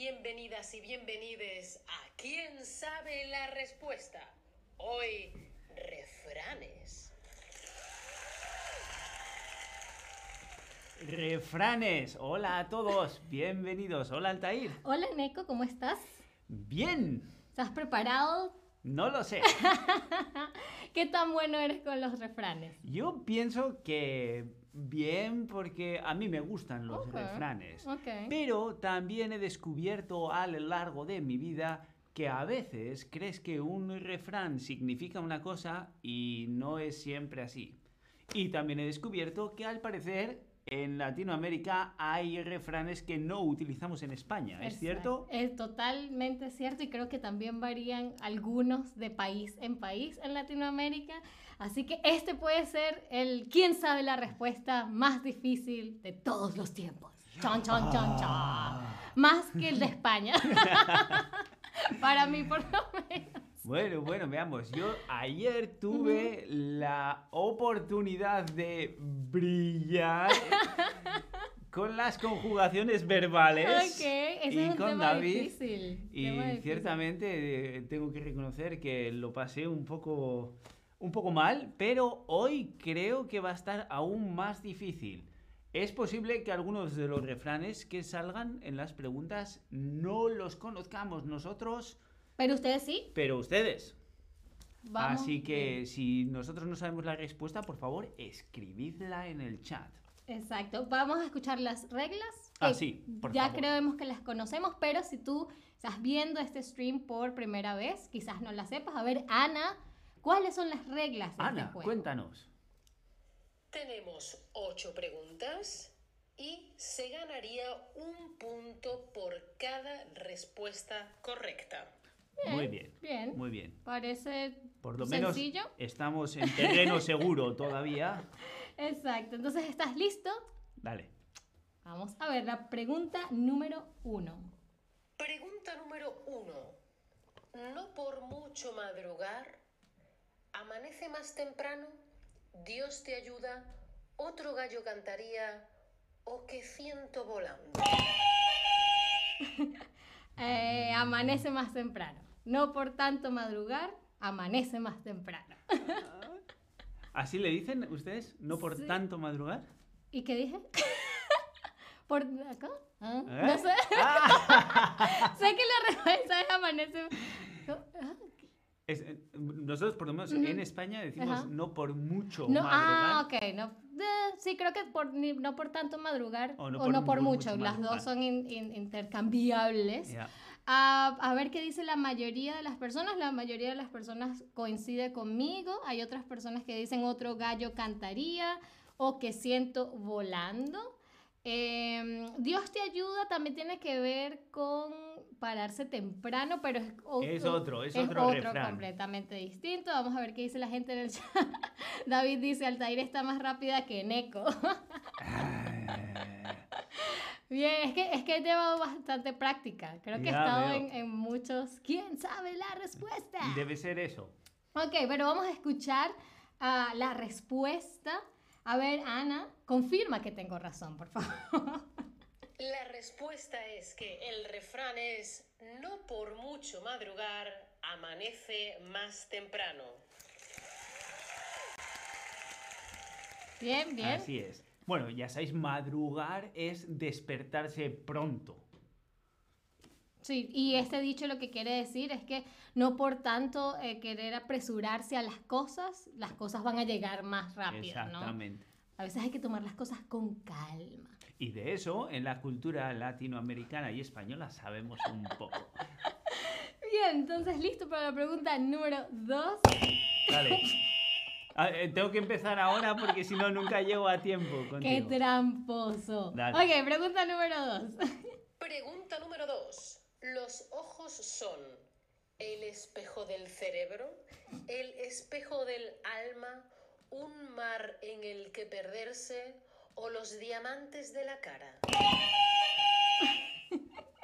Bienvenidas y bienvenides a ¿Quién sabe la respuesta? Hoy, refranes. Refranes. Hola a todos. Bienvenidos. Hola Altair. Hola Neko, ¿cómo estás? Bien. ¿Estás preparado? No lo sé. ¿Qué tan bueno eres con los refranes? Yo pienso que bien porque a mí me gustan los refranes. Pero también he descubierto a lo largo de mi vida que a veces crees que un refrán significa una cosa y no es siempre así. Y también he descubierto que al parecer en Latinoamérica hay refranes que no utilizamos en España, ¿es cierto? Es totalmente cierto y creo que también varían algunos de país en país en Latinoamérica. Así que este puede ser el quién sabe la respuesta más difícil de todos los tiempos. Chon, chon, chon, chon. Ah. Más que el de España. Para mí, por lo menos. Bueno, bueno, veamos. Yo ayer tuve la oportunidad de brillar con las conjugaciones verbales. Ese y es un con tema David. difícil. Y tema ciertamente eh, tengo que reconocer que lo pasé un poco, un poco mal, pero hoy creo que va a estar aún más difícil. Es posible que algunos de los refranes que salgan en las preguntas no los conozcamos nosotros, Pero ustedes sí. pero ustedes. Vamos Así que si nosotros no sabemos la respuesta, por favor, escribidla en el chat. Exacto. Vamos a escuchar las reglas. Ah, sí, por ya favor. creemos que las conocemos, pero si tú estás viendo este stream por primera vez, quizás no las sepas. A ver, Ana, ¿cuáles son las reglas de Ana, este juego? cuéntanos. Tenemos ocho preguntas y se ganaría un punto por cada respuesta correcta. Muy bien. bien. Muy bien. Parece Por lo menos sencillo. estamos en terreno seguro todavía. Exacto. Entonces, ¿estás listo? Dale. Vamos a ver la pregunta número uno. Pregunta número uno. No por mucho madrugar, amanece más temprano, Dios te ayuda, otro gallo cantaría o que ciento volando. Eh, amanece más temprano. No por tanto madrugar, amanece más temprano. ¿Así le dicen ustedes? ¿No por Sí. tanto madrugar? ¿Y qué dije? ¿Por acá? Ah, ¿Eh? No sé. Ah. sé que la respuesta es amanece. Ah, Es- eh, nosotros, por lo menos Ujú. en España, decimos no por mucho No, madrugar. ah, ok. No, eh, sí, creo que por, ni- no por tanto madrugar O o no no, por por, mu- mucho. mucho Las dos son in- in- intercambiables. Ya. A ver qué dice la mayoría de las personas. La mayoría de las personas coincide conmigo. Hay otras personas que dicen otro gallo cantaría o que siento volando. Em, Dios te ayuda también tiene que ver con pararse temprano, pero es, o- Es otro, es otro refrán. completamente distinto. Vamos a ver qué dice la gente en el chat. David dice, Altair está más rápida que Neko. Bien, es que, es que he llevado bastante práctica. Creo que he Ya estado veo. en, en muchos. ¿Quién sabe la respuesta? Debe ser eso. Ok, pero vamos a escuchar ah, la respuesta. A ver, Ana, confirma que tengo razón, por favor. La respuesta es que el refrán es no por mucho madrugar, amanece más temprano. Bien, bien. Así es. Bueno, ya sabéis, madrugar es despertarse pronto. Sí, y este dicho lo que quiere decir es que no por tanto eh, querer apresurarse a las cosas, las cosas van a llegar más rápido, ¿no? Exactamente. A veces hay que tomar las cosas con calma. Y de eso, en la cultura latinoamericana y española sabemos un poco. Bien, entonces listo para la pregunta número dos. Dale. Ah, eh, tengo que empezar ahora porque si no, nunca llego a tiempo ¡Qué contigo. tramposo! Dale. Ok, pregunta número dos. Pregunta número dos. Los ojos son el espejo del cerebro, el espejo del alma, un mar en el que perderse o los diamantes de la cara.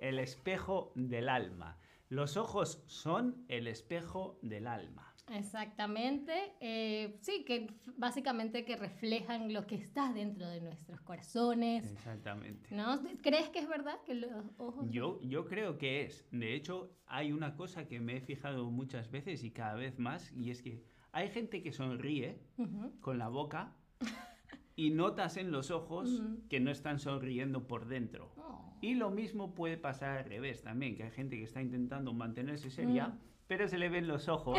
El espejo del alma. Los ojos son el espejo del alma. Exactamente. eh, sí, que básicamente que reflejan lo que está dentro de nuestros corazones. Exactamente. ¿No? ¿Crees que es verdad que los ojos... Yo, yo creo que es. De hecho, hay una cosa que me he fijado muchas veces y cada vez más, y es que hay gente que sonríe con la boca y notas en los ojos que no están sonriendo por dentro. Oh. Y lo mismo puede pasar al revés también, que hay gente que está intentando mantenerse seria, Mm. Pero se le ven los ojos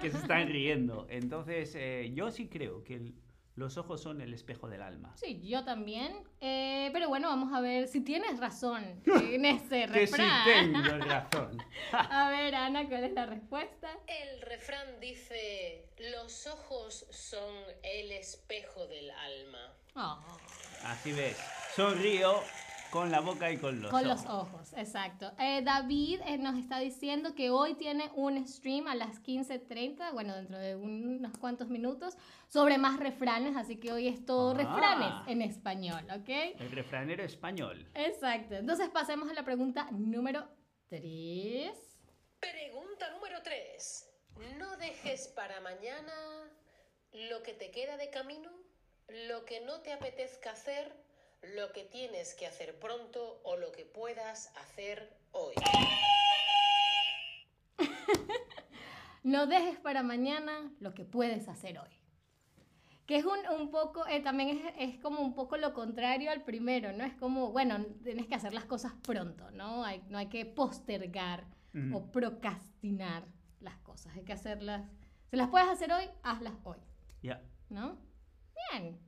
que se están riendo. Entonces, eh, yo sí creo que el- los ojos son el espejo del alma. Sí, yo también. Eh, pero bueno, vamos a ver si tienes razón en ese Que sí refrán. tengo razón. A ver, Ana, ¿cuál es la respuesta? El refrán dice, los ojos son el espejo del alma. Oh, Así ves, sonrío con la boca y con los con ojos. los ojos, exacto. Eh, David eh, nos está diciendo que hoy tiene un stream a las 15.30, bueno, dentro de unos cuantos minutos, sobre más refranes, así que hoy es todo Ah. refranes en español, ¿ok? El refranero español. Exacto. Entonces pasemos a la pregunta número 3. Pregunta número 3. No dejes para mañana lo que te queda de camino, lo que no te apetezca hacer, lo que tienes que hacer pronto o lo que puedas hacer hoy. No dejes para mañana lo que puedes hacer hoy. Que es un, un poco, eh, también es, es como un poco lo contrario al primero, ¿no? Es como, bueno, tienes que hacer las cosas pronto, ¿no? Hay, no hay que postergar o procrastinar las cosas. Hay que hacerlas. Si las puedes hacer hoy, hazlas hoy, Ya. ¿no? Bien.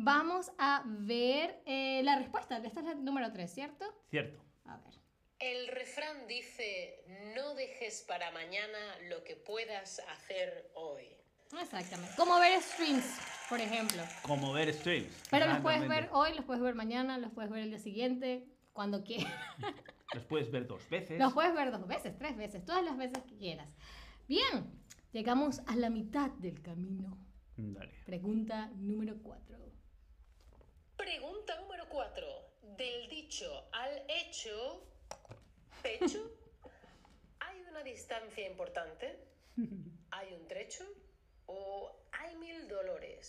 Vamos a ver eh, la respuesta. Esta es la número 3, ¿cierto? Cierto. A ver. El refrán dice, no dejes para mañana lo que puedas hacer hoy. Exactamente. Como ver streams, por ejemplo. Como ver streams. Pero los puedes ver hoy, los puedes ver mañana, los puedes ver el día siguiente, cuando quieras. Los puedes ver dos veces. Los puedes ver dos veces, tres veces, todas las veces que quieras. Bien, llegamos a la mitad del camino. Dale. Pregunta número cuatro. Pregunta número 4. Del dicho al hecho, pecho, ¿hay una distancia importante? ¿Hay un trecho? ¿O hay mil dolores?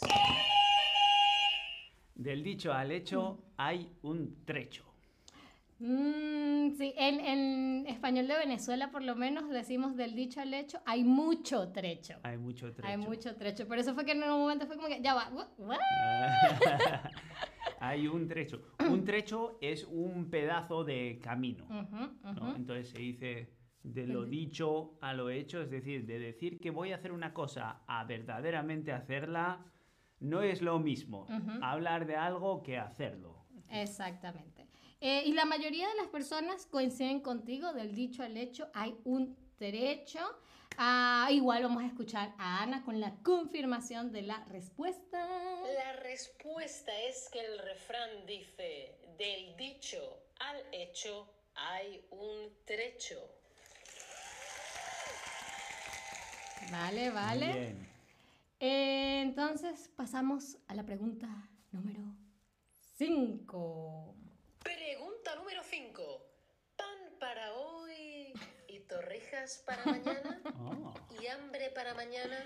Del dicho al hecho hay un trecho. Mm, sí, en, en español de Venezuela por lo menos decimos del dicho al hecho, hay mucho trecho. Hay mucho trecho. Hay mucho trecho. Por eso fue que en un momento fue como que, ya va, what? hay un trecho. Un trecho es un pedazo de camino. ¿no? Entonces se dice de lo dicho a lo hecho, es decir, de decir que voy a hacer una cosa a verdaderamente hacerla, no es lo mismo hablar de algo que hacerlo. Exactamente. Eh, y la mayoría de las personas coinciden contigo, del dicho al hecho hay un trecho. Ah, igual vamos a escuchar a Ana con la confirmación de la respuesta. La respuesta es que el refrán dice, del dicho al hecho hay un trecho. Vale, vale. Bien. Eh, entonces pasamos a la pregunta número 5. Pregunta número 5. ¿Pan para hoy y para mañana? Oh. ¿Y hambre para mañana?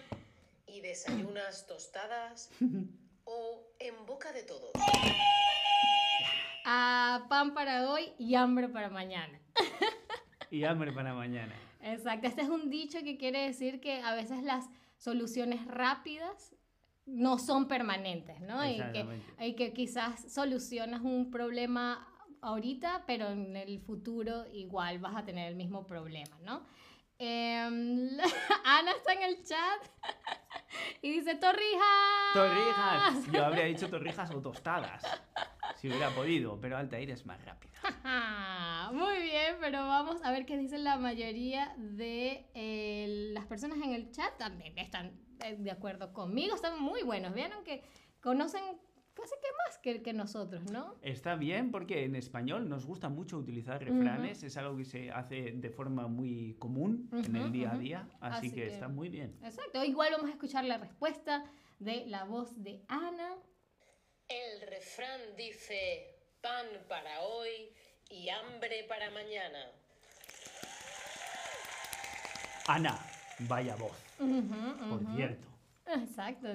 ¿Y desayunas tostadas? ¿O en boca de todos? Ah, pan para hoy y hambre para mañana. Y hambre para mañana. Exacto, este es un dicho que quiere decir que a veces las soluciones rápidas no son permanentes, ¿no? Y que, y que quizás solucionas un problema ahorita, pero en el futuro igual vas a tener el mismo problema, ¿no? Em, Ana está en el chat y dice torrijas. Torrijas. Yo habría dicho torrijas o tostadas. Si hubiera podido, pero Altair es más rápido. Ah, Muy bien, pero vamos a ver qué dicen la mayoría de eh, las personas en el chat. También están eh, de acuerdo conmigo, están muy buenos. Vieron que conocen casi que más que, que nosotros, ¿no? Está bien porque en español nos gusta mucho utilizar refranes, es algo que se hace de forma muy común en Ujú, el día a ujú. día, así, Así que, que- está muy bien. Exacto. Igual vamos a escuchar la respuesta de la voz de Ana. El refrán dice, pan para hoy y hambre para mañana. Ana, Vaya voz, por cierto. Exacto.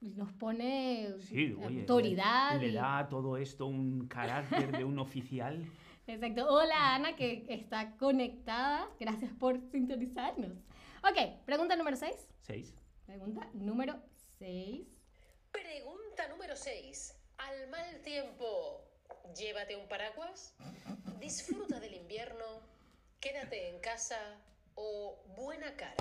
Nos pone Sí, oye, autoridad. Le, y- le da a todo esto un carácter de un oficial. Exacto. Hola Ana, que está conectada. Gracias por sintonizarnos. Ok, pregunta número 6. Seis. Pregunta número 6. Pregunta número 6. Al mal tiempo, llévate un paraguas, disfruta del invierno, quédate en casa o buena cara.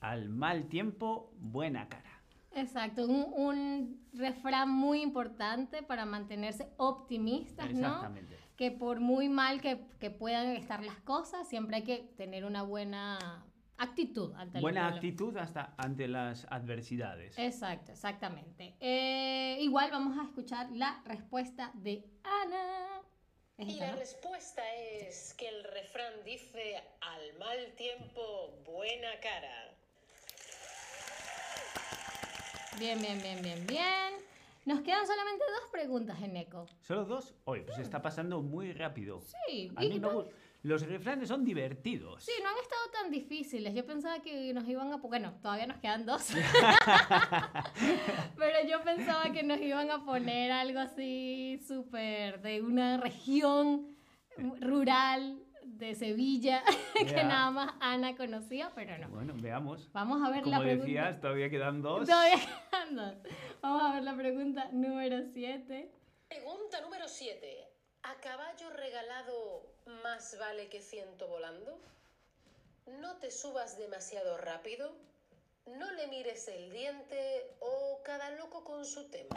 Al mal tiempo, buena cara. Exacto, un, un refrán muy importante para mantenerse optimistas, ¿no? Exactamente. Que por muy mal que, que puedan estar las cosas, siempre hay que tener una buena actitud ante el Buena actitud hasta ante las adversidades. Exacto, exactamente. Eh, igual vamos a escuchar la respuesta de Ana. Es Y esta, la ¿no? respuesta es que el refrán dice al mal tiempo, buena cara. Bien, bien, bien, bien, bien. Nos quedan solamente dos preguntas en eco. ¿Solo dos? Oye, pues está pasando muy rápido. Sí, A mí me Los refranes son divertidos. Sí, no han estado tan difíciles. Yo pensaba que nos iban a... Bueno, todavía nos quedan dos. Pero yo pensaba que nos iban a poner algo así súper de una región rural de Sevilla que nada más Ana conocía, pero no. Bueno, veamos. Vamos a ver Como la pregunta. decías, todavía quedan dos. Todavía quedan dos. Vamos a ver la pregunta número 7. Pregunta número 7. ¿A caballo regalado más vale que ciento volando? No te subas demasiado rápido, no le mires el diente o cada loco con su tema.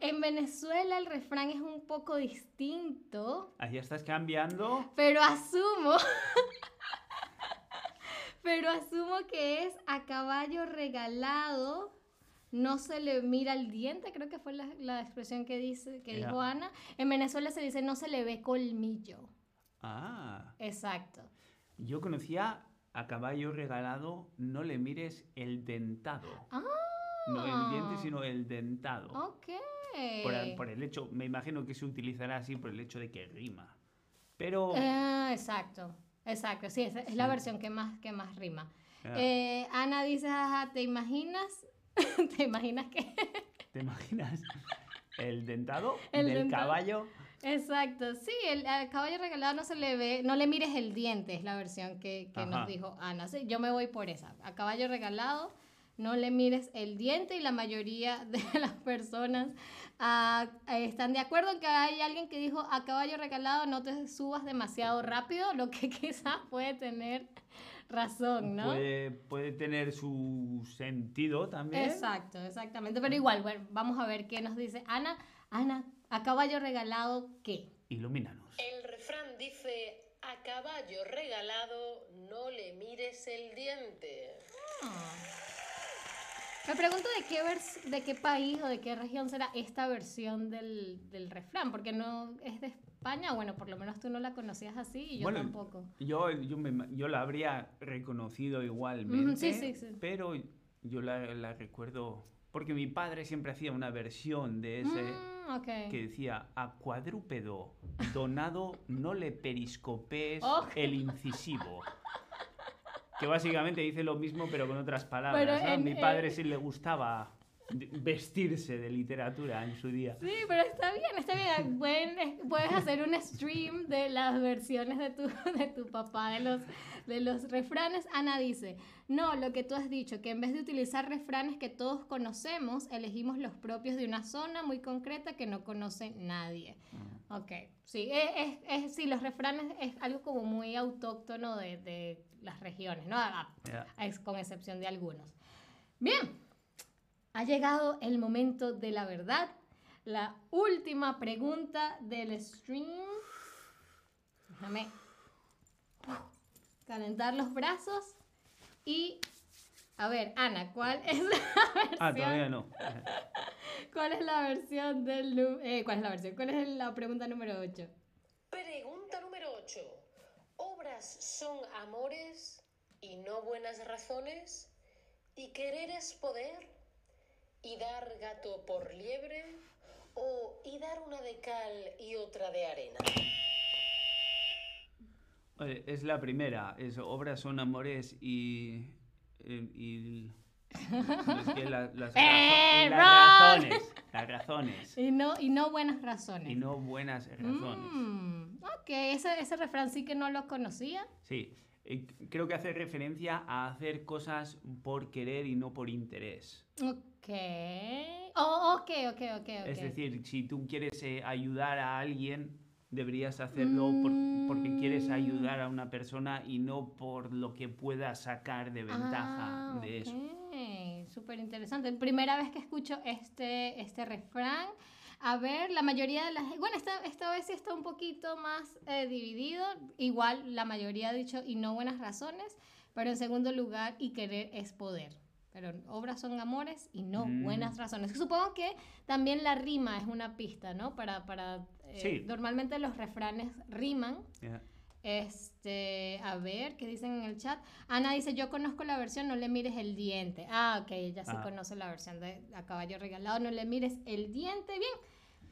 En Venezuela el refrán es un poco distinto. Ahí estás cambiando. Pero asumo. pero asumo que es a caballo regalado. No se le mira el diente, creo que fue la, la expresión que, dice, que dijo Ana. En Venezuela se dice no se le ve colmillo. Ah, Exacto. yo conocía a caballo regalado, no le mires el dentado. Ah. No el diente, sino el dentado. Ok. Por, el- por el hecho, me imagino que se utilizará así por el hecho de que rima. Pero Ah, exacto. Exacto, sí, esa es la versión que más, que más rima. Ah. Eh, Ana dice, ajá, ¿te imaginas? ¿Te imaginas que? ¿te imaginas? El dentado El del dentado. caballo. Exacto, sí, el al caballo regalado no se le ve, no le mires el diente, es la versión que, que nos dijo Ana. Sí, yo me voy por esa. A caballo regalado, no le mires el diente y la mayoría de las personas eh, están de acuerdo en que hay alguien que dijo a caballo regalado no te subas demasiado rápido, lo que quizás puede tener razón, ¿no? Puede, puede tener su sentido también. Exacto, exactamente. Pero igual, bueno, vamos a ver qué nos dice Ana. Ana, a caballo regalado, ¿qué? Ilumínanos. El refrán dice a caballo regalado no le mires el diente. Ah. Me pregunto de qué, vers- de qué país o de qué región será esta versión del, del refrán, porque no es de España, bueno, por lo menos tú no la conocías así y yo Bueno, tampoco. Yo, yo, me yo la habría reconocido igualmente, sí, sí, sí. pero yo la, la recuerdo porque mi padre siempre hacía una versión de ese Mm, ok. que decía a cuadrúpedo donado no le periscopees Oh. el incisivo. Que básicamente dice lo mismo pero con otras palabras. Pero ¿no? en- mi padre en- sí le gustaba vestirse de literatura en su día. Sí, pero está bien, está bien. Pueden- eh, puedes hacer un stream de las versiones de tu, de tu papá, de los, de los refranes. Ana dice, no, lo que tú has dicho, que en vez de utilizar refranes que todos conocemos, elegimos los propios de una zona muy concreta que no conoce nadie. Ok, sí, es, es, es- sí, los refranes es algo como muy autóctono de, de las regiones, ¿no? A- ex- con excepción de algunos. Bien, ha llegado el momento de la verdad. La última pregunta del stream. Déjame calentar los brazos. Y, a ver, Ana, ¿cuál es la versión? Ah, todavía no. ¿Cuál es la versión del... eh, ¿Cuál es la versión? ¿Cuál es la pregunta número 8? Pregunta número 8. ¿Obras son amores y no buenas razones? ¿Y querer es poder? ¿Y dar gato por liebre? ¿O y dar una de cal y otra de arena? Es la primera, es obras son amores y... eh, y es que la- las, razo- ¡Eh, las Ron! razones, las razones Y no, y no buenas razones. y no buenas razones. Mm, ok, ese, ese refrán sí que no lo conocía. Sí, eh, creo que hace referencia a hacer cosas por querer y no por interés. Ok. Oh, ok, ok, ok, ok. Es decir, si tú quieres eh, ayudar a alguien, deberías hacerlo por- porque quieres Mm. ayudar a una persona y no por lo que puedas sacar de ventaja Ah, de eso. ok, Súper interesante. Primera vez que escucho este, este refrán. A ver, la mayoría de las... Bueno, esta, esta vez sí está un poquito más eh, dividido. Igual la mayoría ha dicho y no buenas razones. Pero en segundo lugar, y querer es poder. Pero obras son amores y no Mm. buenas razones. Supongo que también la rima es una pista, ¿no? Para, para eh, Sí. Normalmente los refranes riman. Ya. Este, a ver, ¿qué dicen en el chat? Ana dice, yo conozco la versión, no le mires el diente. Ah, ok, ella sí Ah. conoce la versión de A Caballo Regalado, no le mires el diente. Bien,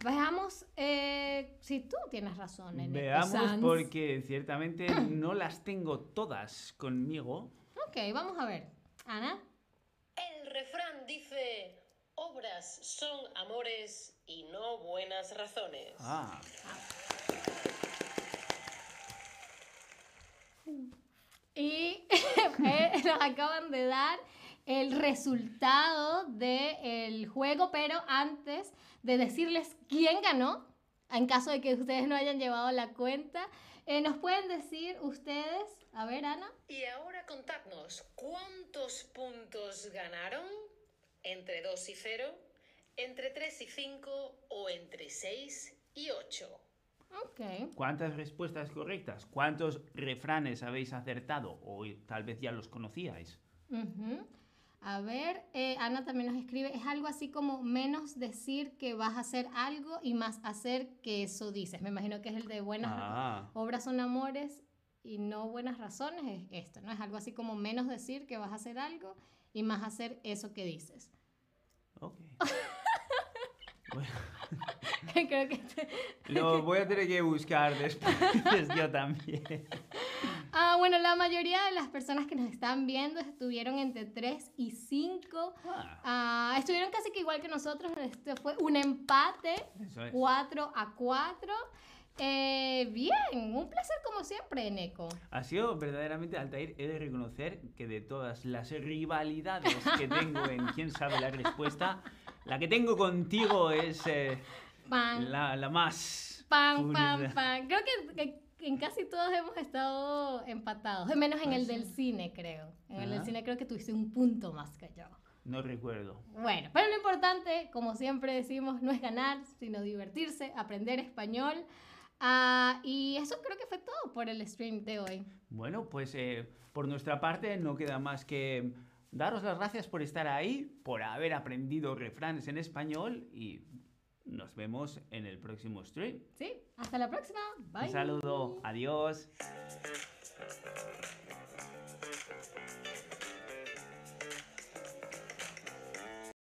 veamos eh, si tú tienes razón en Veamos Sans. porque ciertamente no las tengo todas conmigo. Ok, vamos a ver. Ana. El refrán dice, obras son amores y no buenas razones. Ah, Y eh, nos acaban de dar el resultado del juego, pero antes de decirles quién ganó, en caso de que ustedes no hayan llevado la cuenta, eh, nos pueden decir ustedes, a ver Ana, Y ahora contadnos, ¿cuántos puntos ganaron? ¿Entre 2 y 0? ¿Entre 3 y 5? ¿O entre 6 y 8? ok, ¿cuántas respuestas correctas? ¿Cuántos refranes habéis acertado? O tal vez ya los conocíais. ujú. A ver, eh, Ana también nos escribe, es algo así como menos decir que vas a hacer algo y más hacer que eso dices, me imagino que es el de buenas Ah, obras son amores y no buenas razones es esto, ¿no? Es algo así como menos decir que vas a hacer algo y más hacer eso que dices. ok. Bueno, Creo que este- lo voy a tener que buscar después yo también. Bueno, la mayoría de las personas que nos están viendo estuvieron entre 3 y 5. Ah, Ah, estuvieron casi que igual que nosotros. Este fue un empate, es. 4 a 4. Eh, bien, un placer como siempre, Neko. Ha sido verdaderamente, Altair, he de reconocer que de todas las rivalidades que tengo en quién sabe la respuesta, la que tengo contigo es eh, la, la más... pan, pan, pan. Creo que, que en casi todos hemos estado empatados, menos en el del cine, creo. En el del cine creo que tuviste un punto más que yo. No recuerdo. Bueno, pero lo importante, como siempre decimos, no es ganar, sino divertirse, aprender español. Ah, y eso creo que fue todo por el stream de hoy. Bueno, pues eh, por nuestra parte no queda más que daros las gracias por estar ahí, por haber aprendido refranes en español y nos vemos en el próximo stream. ¿Sí? Hasta la próxima. Bye. Un saludo, adiós.